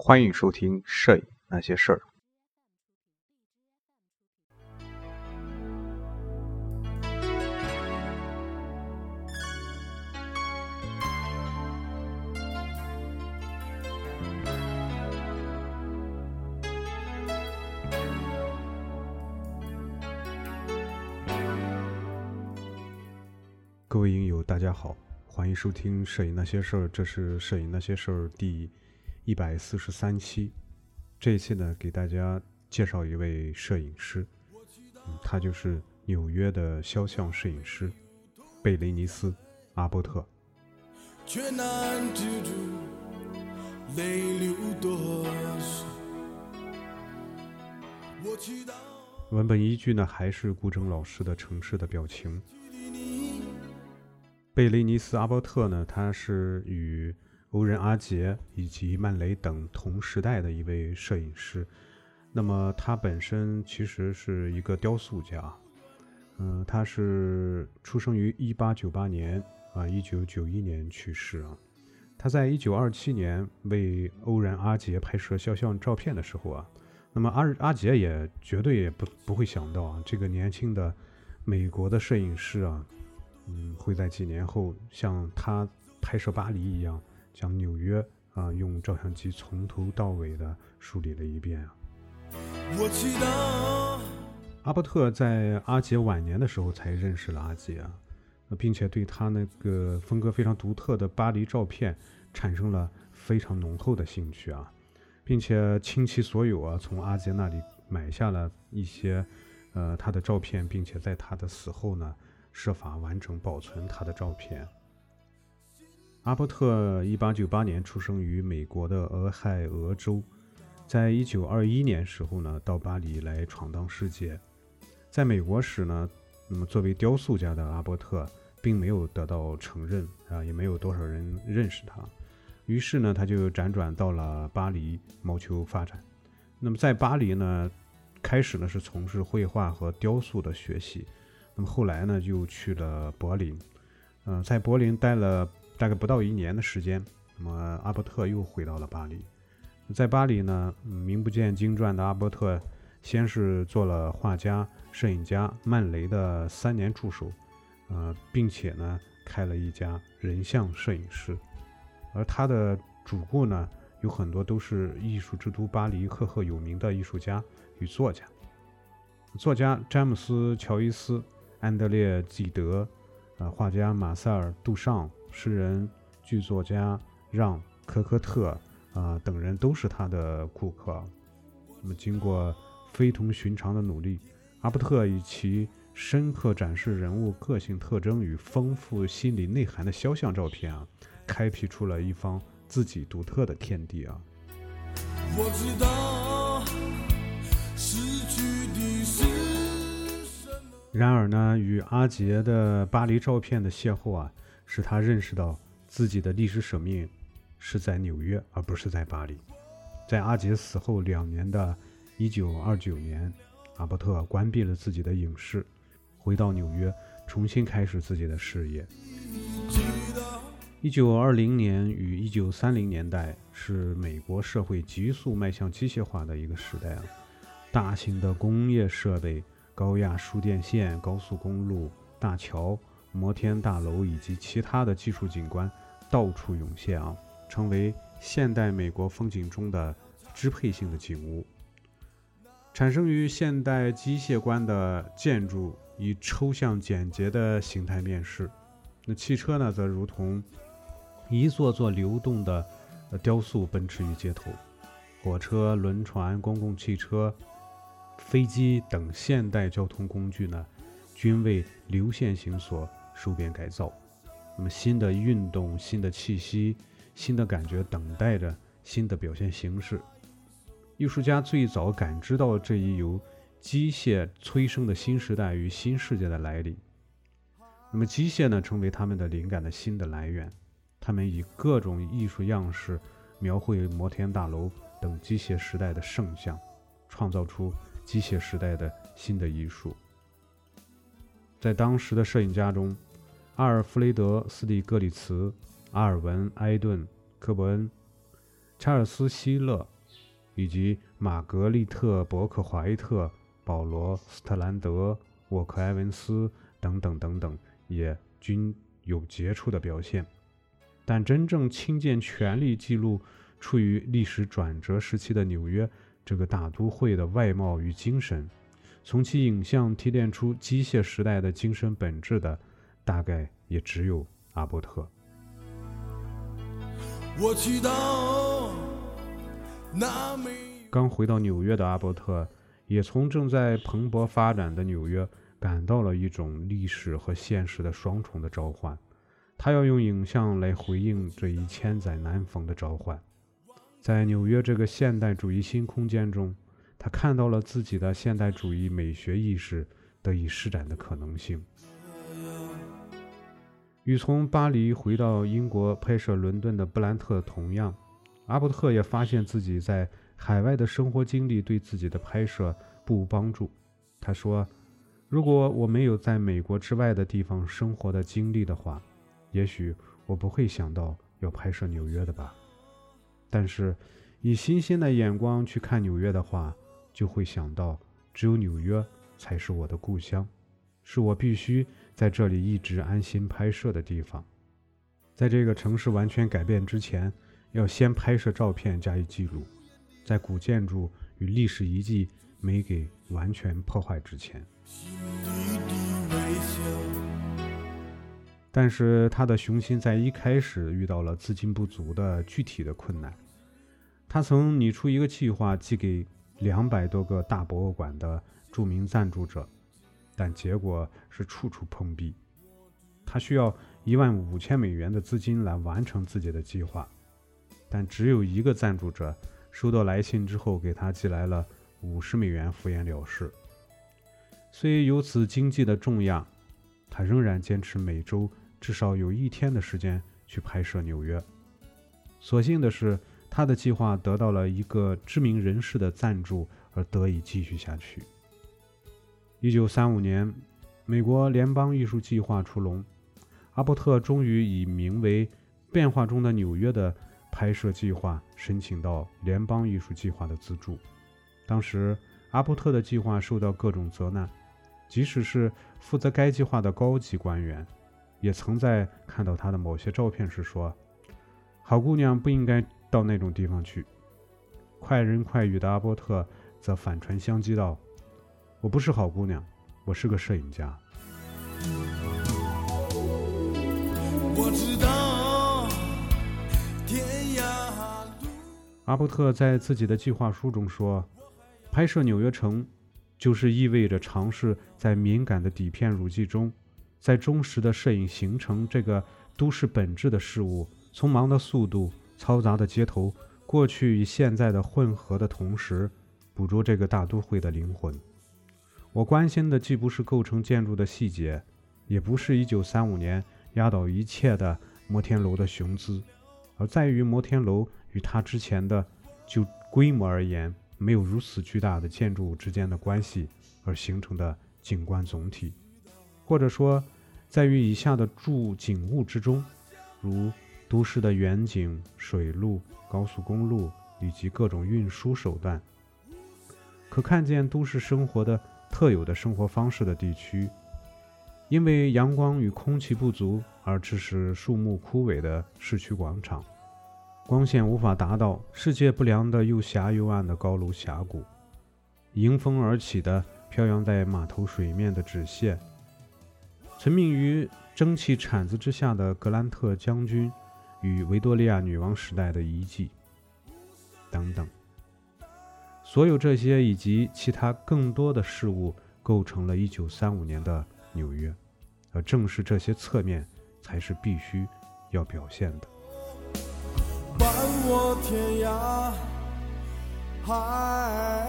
欢迎收听《摄影那些事儿》。各位影友，大家好，欢迎收听《摄影那些事儿》，这是《摄影那些事儿》第一百四十三期。这一期呢，给大家介绍一位摄影师，嗯，他就是纽约的肖像摄影师贝雷尼斯·阿波特。却难止住泪流多少。我祈祷文本依据呢，还是顾铮老师的《城市的表情》。你贝雷尼斯·阿波特呢，他是与欧仁·阿杰以及曼雷等同时代的一位摄影师。那么他本身其实是一个雕塑家，嗯、他是出生于1898年啊，1991年去世啊。他在1927年为欧仁·阿杰拍摄肖像照片的时候啊，那么阿阿杰也绝对也不不会想到啊，这个年轻的美国的摄影师啊，嗯，会在几年后像他拍摄巴黎一样，将纽约啊用照相机从头到尾的梳理了一遍啊。我祈祷阿伯特在阿杰晚年的时候才认识了阿杰啊，呃并且对他那个风格非常独特的巴黎照片产生了非常浓厚的兴趣啊，并且倾其所有啊，从阿杰那里买下了一些呃他的照片，并且在他的死后呢，设法完整保存他的照片。阿伯特1898年出生于美国的俄亥俄州，在1921年时候呢，到巴黎来闯荡世界。在美国时呢，那么作为雕塑家的阿伯特并没有得到承认啊，也没有多少人认识他。于是呢，他就辗转到了巴黎，谋求发展。那么在巴黎呢，开始呢是从事绘画和雕塑的学习。那么后来呢，就去了柏林，嗯、在柏林待了大概不到一年的时间。那么阿伯特又回到了巴黎。在巴黎呢，名不见经传的阿伯特先是做了画家、摄影家曼雷的三年助手，呃，并且呢开了一家人像摄影师，而他的主顾呢有很多都是艺术之都巴黎赫赫有名的艺术家与作家。作家詹姆斯·乔伊斯、安德烈·纪德，呃，画家马塞尔·杜尚，诗人、剧作家让·科科特，啊、等人都是他的顾客。那么，经过非同寻常的努力，阿伯特以其深刻展示人物个性特征与丰富心理内涵的肖像照片啊，开辟出了一方自己独特的天地啊。我知道失去的是什么。然而呢，与阿杰的巴黎照片的邂逅啊，使他认识到自己的历史使命是在纽约，而不是在巴黎。在阿杰死后两年的1929年，阿伯特关闭了自己的影视，回到纽约，重新开始自己的事业。祈祷1920年与1930年代是美国社会急速迈向机械化的一个时代啊，大型的工业设备、高压输电线、高速公路、大桥、摩天大楼以及其他的技术景观到处涌现啊，成为现代美国风景中的支配性的景物。产生于现代机械观的建筑以抽象简洁的形态面世，那汽车呢，则如同一座座流动的雕塑奔驰于街头，火车、轮船、公共汽车、飞机等现代交通工具呢，均为流线型所收编改造。那么新的运动、新的气息、新的感觉，等待着新的表现形式。艺术家最早感知到这一由机械催生的新时代与新世界的来临。那么机械呢，成为他们的灵感的新的来源。他们以各种艺术样式描绘摩天大楼等机械时代的圣像，创造出机械时代的新的艺术。在当时的摄影家中，阿尔弗雷德·斯蒂格里茨、阿尔文·埃顿、科伯恩、查尔斯·希勒以及玛格丽特·伯克怀特、保罗·斯特兰德、沃克·埃文斯等等等等，也均有杰出的表现。但真正倾尽全力记录处于历史转折时期的纽约这个大都会的外貌与精神，从其影像提炼出机械时代的精神本质的，大概也只有阿伯特。我祈祷那美刚回到纽约的阿伯特，也从正在蓬勃发展的纽约感到了一种历史和现实的双重的召唤。他要用影像来回应这一千载难逢的召唤。在纽约这个现代主义新空间中，他看到了自己的现代主义美学意识得以施展的可能性。与从巴黎回到英国拍摄伦敦的布兰特同样，阿伯特也发现自己在海外的生活经历对自己的拍摄不无帮助。他说：“如果我没有在美国之外的地方生活的经历的话，也许我不会想到要拍摄纽约的吧。但是，以新鲜的眼光去看纽约的话，就会想到，只有纽约才是我的故乡，是我必须在这里一直安心拍摄的地方。在这个城市完全改变之前，要先拍摄照片加以记录，在古建筑与历史遗迹没给完全破坏之前。但是他的雄心在一开始遇到了资金不足的具体的困难。他曾拟出一个计划，寄给两百多个大博物馆的著名赞助者，但结果是处处碰壁。他需要一万五千美元的资金来完成自己的计划，但只有一个赞助者收到来信之后给他寄来了五十美元，敷衍了事。虽有此经济的重压，他仍然坚持每周至少有一天的时间去拍摄纽约。所幸的是，他的计划得到了一个知名人士的赞助，而得以继续下去。一九三五年，美国联邦艺术计划出笼，阿伯特终于以名为《变化中的纽约》的拍摄计划申请到联邦艺术计划的资助。当时，阿伯特的计划受到各种责难。即使是负责该计划的高级官员，也曾在看到他的某些照片时说：“好姑娘不应该到那种地方去。”快人快语的阿波特则反唇相讥道：“我不是好姑娘，我是个摄影家。我知道天涯。”阿伯特在自己的计划书中说：“拍摄纽约城。”就是意味着尝试在敏感的底片乳剂中，在忠实的摄影形成这个都市本质的事物，匆忙的速度、嘈杂的街头、过去与现在的混合的同时，捕捉这个大都会的灵魂。我关心的既不是构成建筑的细节，也不是1935年压倒一切的摩天楼的雄姿，而在于摩天楼与它之前的，就规模而言。没有如此巨大的建筑物之间的关系而形成的景观总体，或者说，在于以下的住景物之中，如都市的远景、水路、高速公路以及各种运输手段，可看见都市生活的特有的生活方式的地区，因为阳光与空气不足而致使树木枯萎的市区广场。光线无法达到，世界不良的又狭又暗的高楼峡谷，迎风而起的飘扬在码头水面的纸屑，沉迷于蒸汽铲子之下的格兰特将军与维多利亚女王时代的遗迹，等等。所有这些以及其他更多的事物，构成了一九三五年的纽约，而正是这些侧面，才是必须要表现的。伴我天涯海。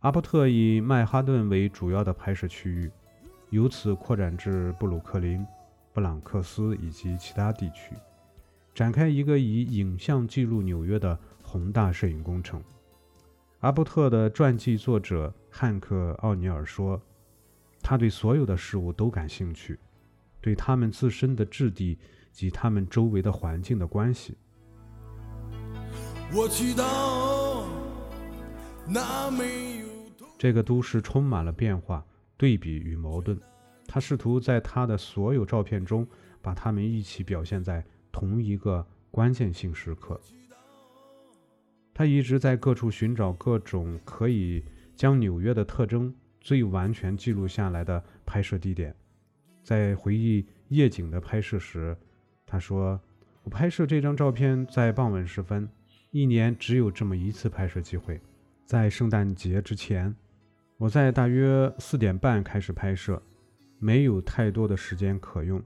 阿伯特以曼哈顿为主要的拍摄区域，由此扩展至布鲁克林、布朗克斯以及其他地区，展开一个以影像记录纽约的宏大摄影工程。阿伯特的传记作者汉克·奥尼尔说：“他对所有的事物都感兴趣，对他们自身的质地。”及他们周围的环境的关系，我祈祷那没有这个都市充满了变化、对比与矛盾。他试图在他的所有照片中把它们一起表现在同一个关键性时刻。他一直在各处寻找各种可以将纽约的特征最完全记录下来的拍摄地点。在回忆夜景的拍摄时，他说：“我拍摄这张照片在傍晚时分，一年只有这么一次拍摄机会，在圣诞节之前。我在大约四点半开始拍摄，没有太多的时间可用，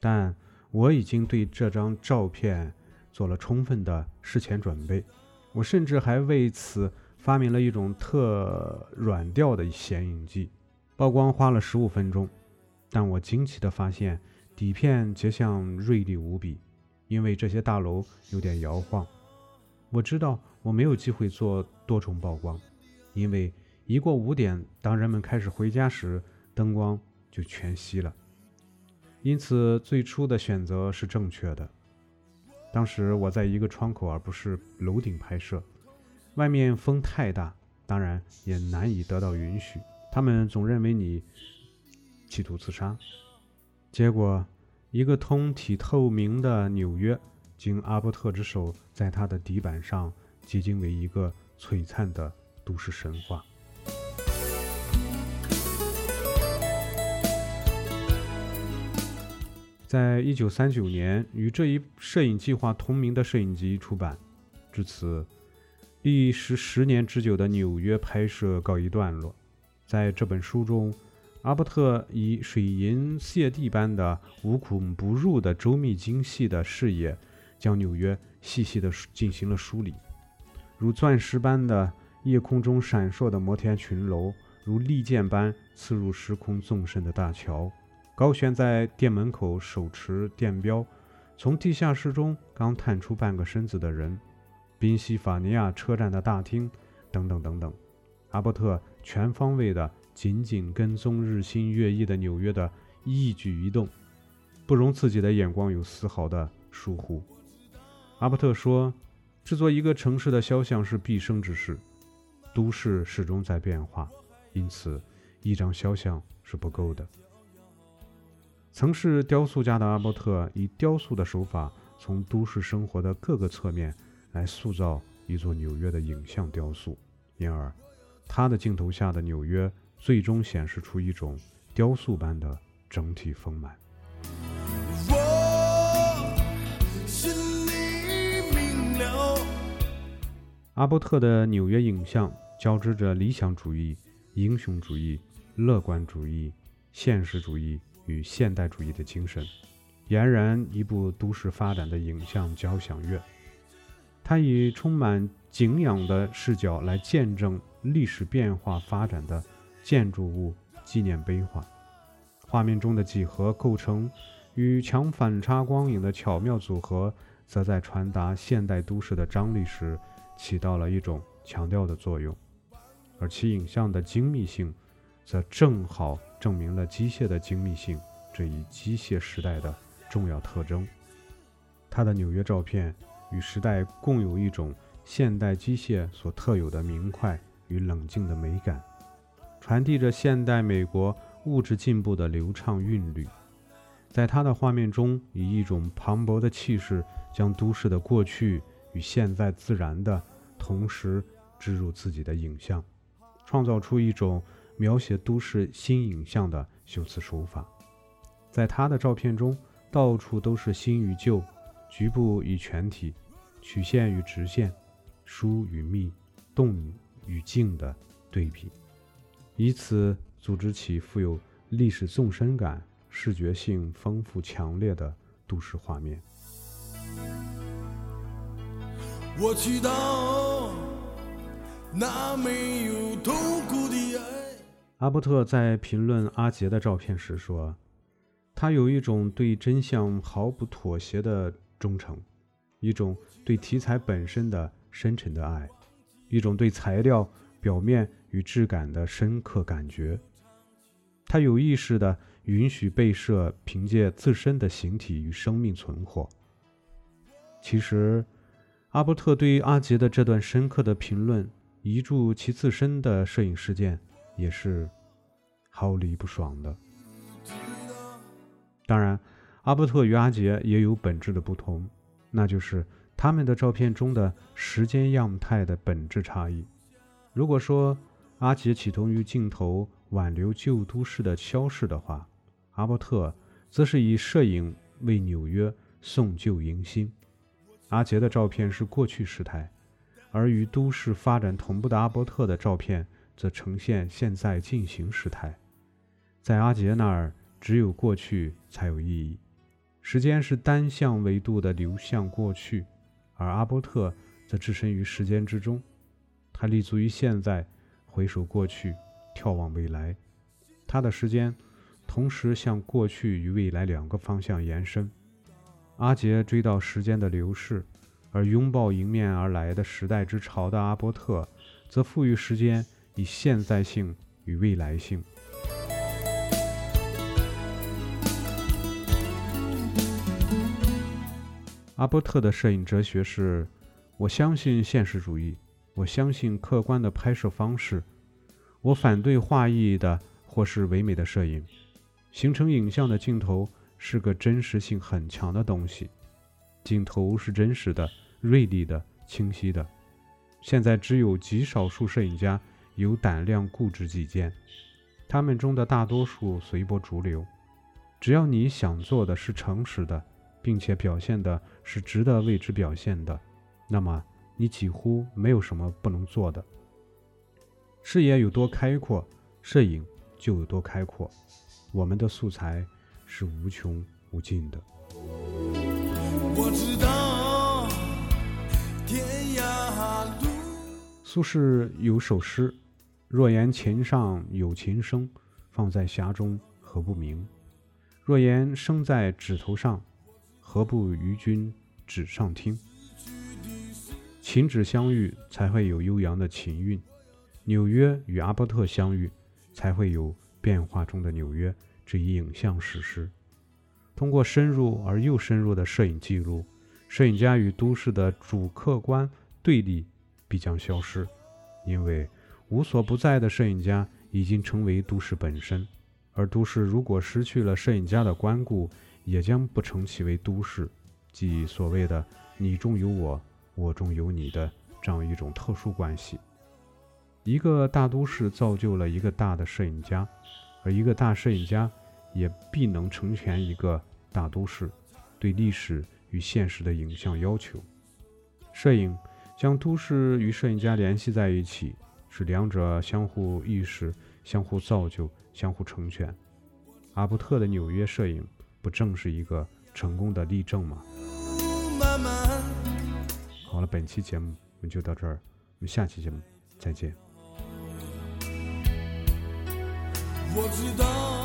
但我已经对这张照片做了充分的事前准备。我甚至还为此发明了一种特软调的显影剂。曝光花了十五分钟。”但我惊奇地发现，底片结像锐利无比，因为这些大楼有点摇晃。我知道我没有机会做多重曝光，因为一过五点，当人们开始回家时，灯光就全息了。因此，最初的选择是正确的。当时我在一个窗口，而不是楼顶拍摄，外面风太大，当然也难以得到允许。他们总认为你。企图自杀，结果，一个通体透明的纽约，经阿伯特之手，在他的底板上结晶为一个璀璨的都市神话。在一九三九年，与这一摄影计划同名的摄影集出版，至此，历时十年之久的纽约拍摄告一段落。在这本书中。阿伯特以水银泻地般的无孔不入的周密精细的视野，将纽约细细地进行了梳理，如钻石般的夜空中闪烁的摩天群楼，如利剑般刺入时空纵深的大桥，高悬在店门口手持电标，从地下室中刚探出半个身子的人，宾夕法尼亚车站的大厅，等等等等。阿伯特全方位的。紧紧跟踪日新月异的纽约的一举一动，不容自己的眼光有丝毫的疏忽。阿伯特说：“制作一个城市的肖像是毕生之事，都市始终在变化，因此一张肖像是不够的。”曾是雕塑家的阿伯特，以雕塑的手法，从都市生活的各个侧面来塑造一座纽约的影像雕塑，因而他的镜头下的纽约。最终显示出一种雕塑般的整体丰满。阿伯特的纽约影像交织着理想主义、英雄主义、乐观主义、现实主义与现代主义的精神，俨然一部都市发展的影像交响乐。他以充满敬仰的视角来见证历史变化发展的。建筑物纪念碑画，画面中的几何构成与强反差光影的巧妙组合，则在传达现代都市的张力时起到了一种强调的作用，而其影像的精密性，则正好证明了机械的精密性这一机械时代的重要特征。他的纽约照片与时代共有一种现代机械所特有的明快与冷静的美感。传递着现代美国物质进步的流畅韵律，在他的画面中，以一种磅礴的气势，将都市的过去与现在自然的同时植入自己的影像，创造出一种描写都市新影像的修辞手法。在他的照片中，到处都是新与旧，局部与全体，曲线与直线，疏与密，动与静的对比。以此组织起富有历史纵深感、视觉性丰富强烈的都市画面。我祈祷那没有痛苦。阿伯特在评论阿杰的照片时说：“他有一种对真相毫不妥协的忠诚，一种对题材本身的深沉的爱，一种对材料表面。”与质感的深刻感觉，他有意识地允许被摄凭借自身的形体与生命存活。其实，阿伯特对阿杰的这段深刻的评论，移注其自身的摄影事件，也是毫厘不爽的。当然，阿伯特与阿杰也有本质的不同，那就是他们的照片中的时间样态的本质差异。如果说阿杰企图于镜头挽留旧都市的消逝的话，阿伯特则是以摄影为纽约送旧迎新。阿杰的照片是过去时态，而与都市发展同步的阿伯特的照片则呈现现在进行时态。在阿杰那儿，只有过去才有意义，时间是单向维度的流向过去，而阿伯特则置身于时间之中，他立足于现在，回首过去，眺望未来。他的时间同时向过去与未来两个方向延伸。阿杰追悼时间的流逝，而拥抱迎面而来的时代之潮的阿伯特，则赋予时间以现在性与未来性。阿伯特的摄影哲学是：我相信现实主义，我相信客观的拍摄方式，我反对画意的或是唯美的摄影。形成影像的镜头。是个真实性很强的东西，镜头是真实的、锐利的、清晰的。现在只有极少数摄影家有胆量固执己见，他们中的大多数随波逐流。只要你想做的是诚实的，并且表现的是值得为之表现的，那么你几乎没有什么不能做的。视野有多开阔，摄影就有多开阔。我们的素材。是无穷无尽的。我知道天涯路。苏轼有首诗：“若言琴上有琴声，放在匣中何不鸣？若言声在指头上，何不与君指上听？”琴指相遇，才会有悠扬的琴韵；纽约与阿伯特相遇，才会有变化中的纽约。这一影像史诗，通过深入而又深入的摄影记录，摄影家与都市的主客观对立必将消失，因为无所不在的摄影家已经成为都市本身，而都市如果失去了摄影家的关顾，也将不成其为都市，即所谓的“你中有我，我中有你”的这样一种特殊关系。一个大都市造就了一个大的摄影家。而一个大摄影家，也必能成全一个大都市对历史与现实的影像要求。摄影将都市与摄影家联系在一起，是两者相互意识、相互造就、相互成全。阿布特的纽约摄影，不正是一个成功的例证吗？好了，本期节目我们就到这儿，我们下期节目再见。我知道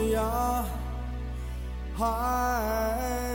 天涯海